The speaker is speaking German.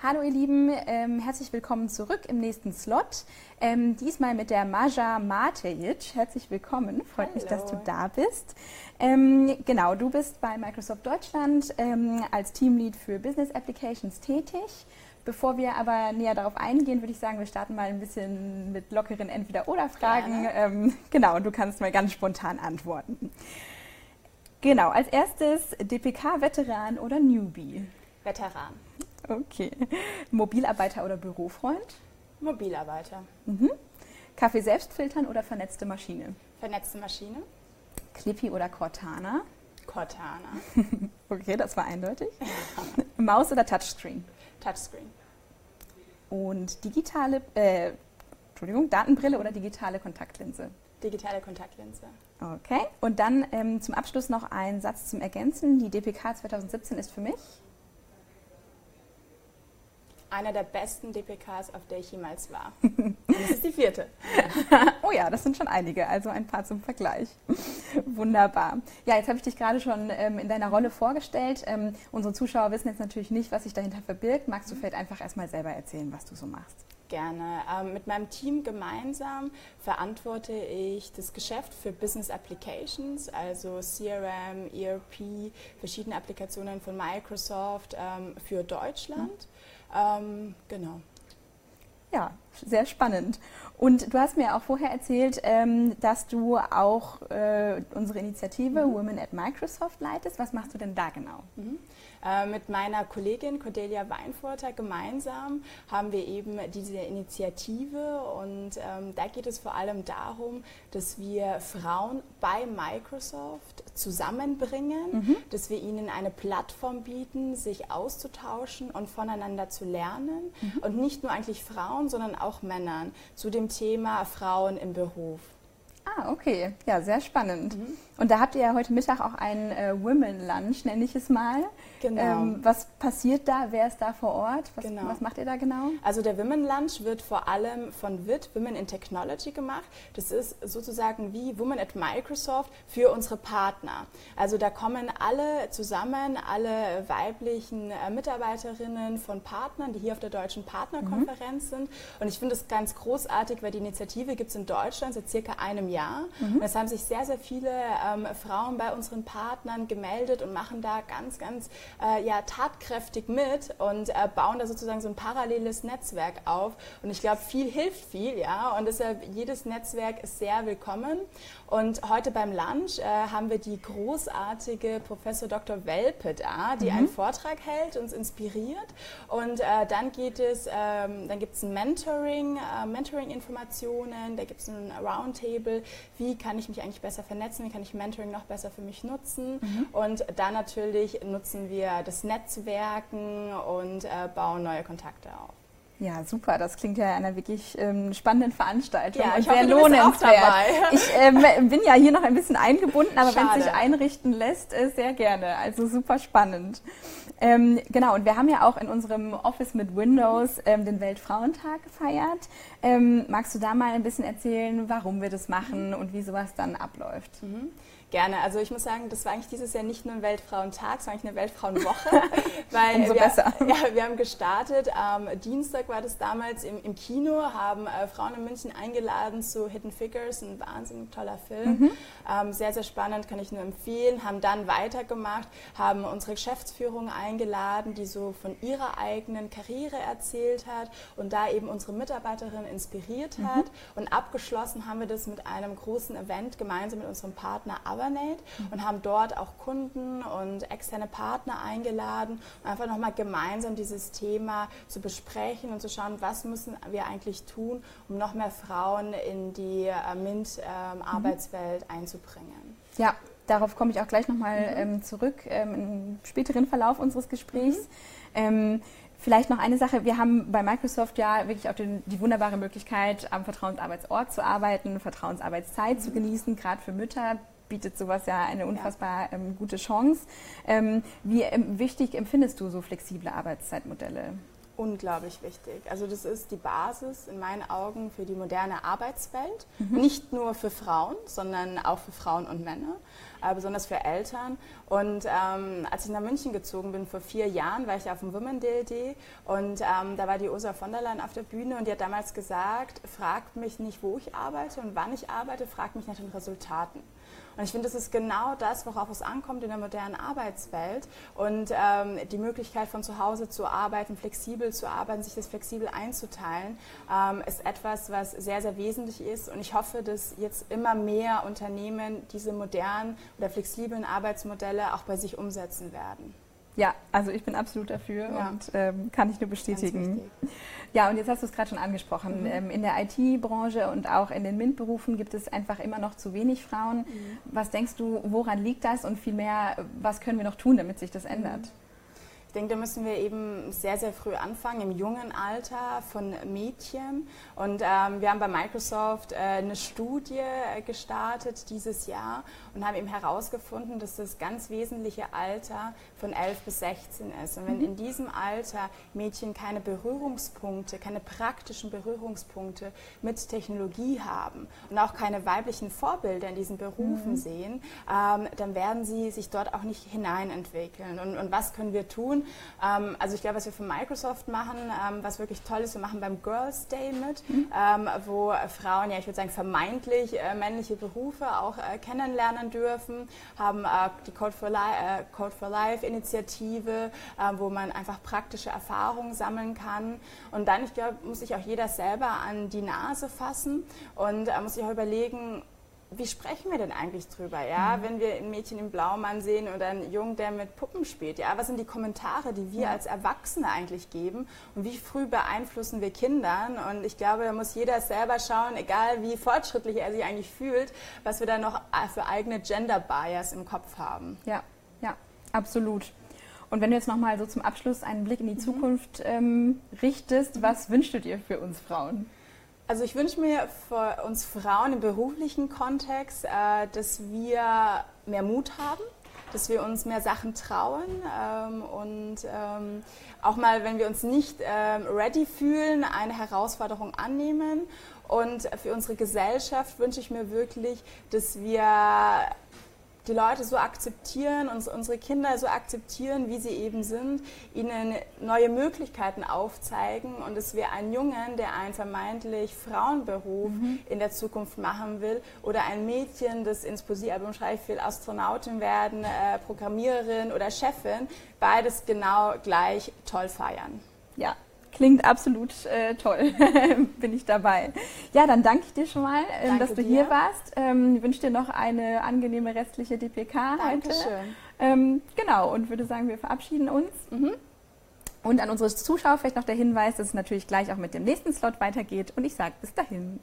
Hallo ihr Lieben, ähm, herzlich willkommen zurück im nächsten Slot. Ähm, diesmal mit der Maja Matejic. Herzlich willkommen, freut Hallo. mich, dass du da bist. Ähm, genau, du bist bei Microsoft Deutschland ähm, als Teamlead für Business Applications tätig. Bevor wir aber näher darauf eingehen, würde ich sagen, wir starten mal ein bisschen mit lockeren Entweder-Oder-Fragen. Ähm, genau, du kannst mal ganz spontan antworten. Genau, als erstes DPK-Veteran oder Newbie? Veteran. Okay. Mobilarbeiter oder Bürofreund? Mobilarbeiter. Mhm. Kaffee selbst filtern oder vernetzte Maschine? Vernetzte Maschine. Clippy oder Cortana? Cortana. Okay, das war eindeutig. Maus oder Touchscreen? Touchscreen. Und digitale, äh, Entschuldigung, Datenbrille oder digitale Kontaktlinse? Digitale Kontaktlinse. Okay. Und dann ähm, zum Abschluss noch ein Satz zum Ergänzen. Die DPK 2017 ist für mich. Einer der besten DPKs, auf der ich jemals war. Und das ist die vierte. Oh ja, das sind schon einige, also ein paar zum Vergleich. Wunderbar. Ja, jetzt habe ich dich gerade schon ähm, in deiner Rolle vorgestellt. Ähm, unsere Zuschauer wissen jetzt natürlich nicht, was sich dahinter verbirgt. Magst du vielleicht einfach erstmal selber erzählen, was du so machst? Gerne. Ähm, mit meinem Team gemeinsam verantworte ich das Geschäft für Business Applications, also CRM, ERP, verschiedene Applikationen von Microsoft ähm, für Deutschland. Ähm, genau. Ja, sehr spannend. Und du hast mir auch vorher erzählt, ähm, dass du auch äh, unsere Initiative Women at Microsoft leitest. Was machst du denn da genau? Mhm. Äh, mit meiner Kollegin Cordelia Weinfurter gemeinsam haben wir eben diese Initiative und ähm, da geht es vor allem darum, dass wir Frauen bei Microsoft zusammenbringen, dass wir ihnen eine Plattform bieten, sich auszutauschen und voneinander zu lernen. Und nicht nur eigentlich Frauen, sondern auch Männern zu dem Thema Frauen im Beruf. Ah, okay. Ja, sehr spannend. Und da habt ihr ja heute Mittag auch einen äh, Women Lunch, nenne ich es mal. Genau. Ähm, was passiert da? Wer ist da vor Ort? Was, Genau. was macht ihr da genau? Also der Women Lunch wird vor allem von WIT, Women in Technology, gemacht. Das ist sozusagen wie Women at Microsoft für unsere Partner. Also da kommen alle zusammen, alle weiblichen äh, Mitarbeiterinnen von Partnern, die hier auf der Deutschen Partnerkonferenz sind. Und ich finde es ganz großartig, weil die Initiative gibt es in Deutschland seit circa einem Jahr. Und es haben sich sehr, sehr viele ähm, Frauen bei unseren Partnern gemeldet und machen da ganz, ganz äh, ja, tatkräftig mit und äh, bauen da sozusagen so ein paralleles Netzwerk auf. Und ich glaube, viel hilft viel, ja. Und deshalb jedes Netzwerk ist sehr willkommen. Und heute beim Lunch äh, haben wir die großartige Professor Dr. Welpe da, die einen Vortrag hält, uns inspiriert. Und äh, dann geht es, ähm, dann gibt es ein Mentoring, äh, Mentoring-Informationen, da gibt es ein Roundtable, wie kann ich mich eigentlich besser vernetzen, wie kann ich Mentoring noch besser für mich nutzen. Und dann natürlich nutzen wir das Netzwerken und äh, bauen neue Kontakte auf. Ja, super. Das klingt ja einer wirklich ähm, spannenden Veranstaltung Ja, und ich sehr hoffe, lohnenswert. dabei. Ich ähm, bin ja hier noch ein bisschen eingebunden, aber wenn es sich einrichten lässt, äh, sehr gerne. Also super spannend. Ähm, genau, und wir haben ja auch in unserem Office mit Windows ähm, den Weltfrauentag gefeiert. Ähm, magst du da mal ein bisschen erzählen, warum wir das machen und wie sowas dann abläuft? Mhm. Gerne. Also ich muss sagen, das war eigentlich dieses Jahr nicht nur ein Weltfrauentag, sondern eigentlich eine Weltfrauenwoche. weil Umso wir, besser. Ja, wir haben gestartet. Am Dienstag war das damals im, im Kino, haben äh, Frauen in München eingeladen zu Hidden Figures, ein wahnsinnig toller Film. Ähm, sehr, sehr spannend, kann ich nur empfehlen. Haben dann weitergemacht, haben unsere Geschäftsführung eingeladen, die so von ihrer eigenen Karriere erzählt hat und da eben unsere Mitarbeiterin inspiriert hat. Und abgeschlossen haben wir das mit einem großen Event gemeinsam mit unserem Partner Avernate und haben dort auch Kunden und externe Partner eingeladen, um einfach nochmal gemeinsam dieses Thema zu besprechen und zu schauen, was müssen wir eigentlich tun, um noch mehr Frauen in die äh, MINT-Arbeitswelt einzubringen. Ja, darauf komme ich auch gleich nochmal ähm, zurück ähm, im späteren Verlauf unseres Gesprächs. Ähm, vielleicht noch eine Sache. Wir haben bei Microsoft ja wirklich auch den, die wunderbare Möglichkeit, am Vertrauensarbeitsort zu arbeiten, Vertrauensarbeitszeit zu genießen, gerade für Mütter bietet sowas ja eine unfassbar ähm, gute Chance. Ähm, wie ähm, wichtig empfindest du so flexible Arbeitszeitmodelle? unglaublich wichtig. Also das ist die Basis in meinen Augen für die moderne Arbeitswelt. Mhm. Nicht nur für Frauen, sondern auch für Frauen und Männer, äh, besonders für Eltern. Und ähm, als ich nach München gezogen bin vor vier Jahren, war ich auf dem Women DLD und ähm, da war die Ursula von der Leyen auf der Bühne und die hat damals gesagt, fragt mich nicht, wo ich arbeite und wann ich arbeite, fragt mich nach den Resultaten. Und ich finde, das ist genau das, worauf es ankommt in der modernen Arbeitswelt. Und ähm, die Möglichkeit von zu Hause zu arbeiten, flexibel zu arbeiten, sich das flexibel einzuteilen, ähm, ist etwas, was sehr, sehr wesentlich ist. Und ich hoffe, dass jetzt immer mehr Unternehmen diese modernen oder flexiblen Arbeitsmodelle auch bei sich umsetzen werden. Ja, also ich bin absolut dafür ja. und ähm, kann ich nur bestätigen. Ja, und jetzt hast du es gerade schon angesprochen. Mhm. Ähm, in der IT-Branche und auch in den MINT-Berufen gibt es einfach immer noch zu wenig Frauen. Mhm. Was denkst du, woran liegt das und vielmehr, was können wir noch tun, damit sich das ändert? Mhm. Ich denke, da müssen wir eben sehr, sehr früh anfangen, im jungen Alter von Mädchen. Und ähm, wir haben bei Microsoft äh, eine Studie gestartet dieses Jahr und haben eben herausgefunden, dass das ganz wesentliche Alter von 11 bis 16 ist. Und wenn mhm. in diesem Alter Mädchen keine Berührungspunkte, keine praktischen Berührungspunkte mit Technologie haben und auch keine weiblichen Vorbilder in diesen Berufen mhm. sehen, ähm, dann werden sie sich dort auch nicht hineinentwickeln. Und, und was können wir tun? Ähm, also ich glaube, was wir für Microsoft machen, ähm, was wirklich toll ist, wir machen beim Girls Day mit, mhm. ähm, wo Frauen, ja ich würde sagen vermeintlich äh, männliche Berufe auch äh, kennenlernen dürfen, haben äh, die Code for, Li äh, Code for Life Initiative, äh, wo man einfach praktische Erfahrungen sammeln kann. Und dann, ich glaube, muss sich auch jeder selber an die Nase fassen und äh, muss sich auch überlegen, wie sprechen wir denn eigentlich drüber, ja? Mhm. Wenn wir ein Mädchen im Blaumann sehen oder einen Jungen, der mit Puppen spielt, ja? Was sind die Kommentare, die wir ja. als Erwachsene eigentlich geben und wie früh beeinflussen wir Kindern? Und ich glaube, da muss jeder selber schauen, egal wie fortschrittlich er sich eigentlich fühlt, was wir da noch für eigene Gender Bias im Kopf haben. Ja, ja, absolut. Und wenn du jetzt nochmal so zum Abschluss einen Blick in die mhm. Zukunft ähm, richtest, was wünschst du dir für uns Frauen? Also ich wünsche mir für uns Frauen im beruflichen Kontext, äh, dass wir mehr Mut haben, dass wir uns mehr Sachen trauen ähm, und ähm, auch mal, wenn wir uns nicht ähm, ready fühlen, eine Herausforderung annehmen. Und für unsere Gesellschaft wünsche ich mir wirklich, dass wir die Leute so akzeptieren, uns, unsere Kinder so akzeptieren, wie sie eben sind, ihnen neue Möglichkeiten aufzeigen und dass wir einen Jungen, der einen vermeintlich Frauenberuf mhm. in der Zukunft machen will oder ein Mädchen, das ins Poesiealbum schreibt, will Astronautin werden, äh, Programmiererin oder Chefin, beides genau gleich toll feiern. Ja, Klingt absolut äh, toll. Bin ich dabei. Ja, dann danke ich dir schon mal, ähm, dass du dir. hier warst. Ähm, ich wünsche dir noch eine angenehme restliche DPK Dankeschön. heute. Ähm, genau, und würde sagen, wir verabschieden uns. Mhm. Und an unsere Zuschauer vielleicht noch der Hinweis, dass es natürlich gleich auch mit dem nächsten Slot weitergeht. Und ich sage bis dahin.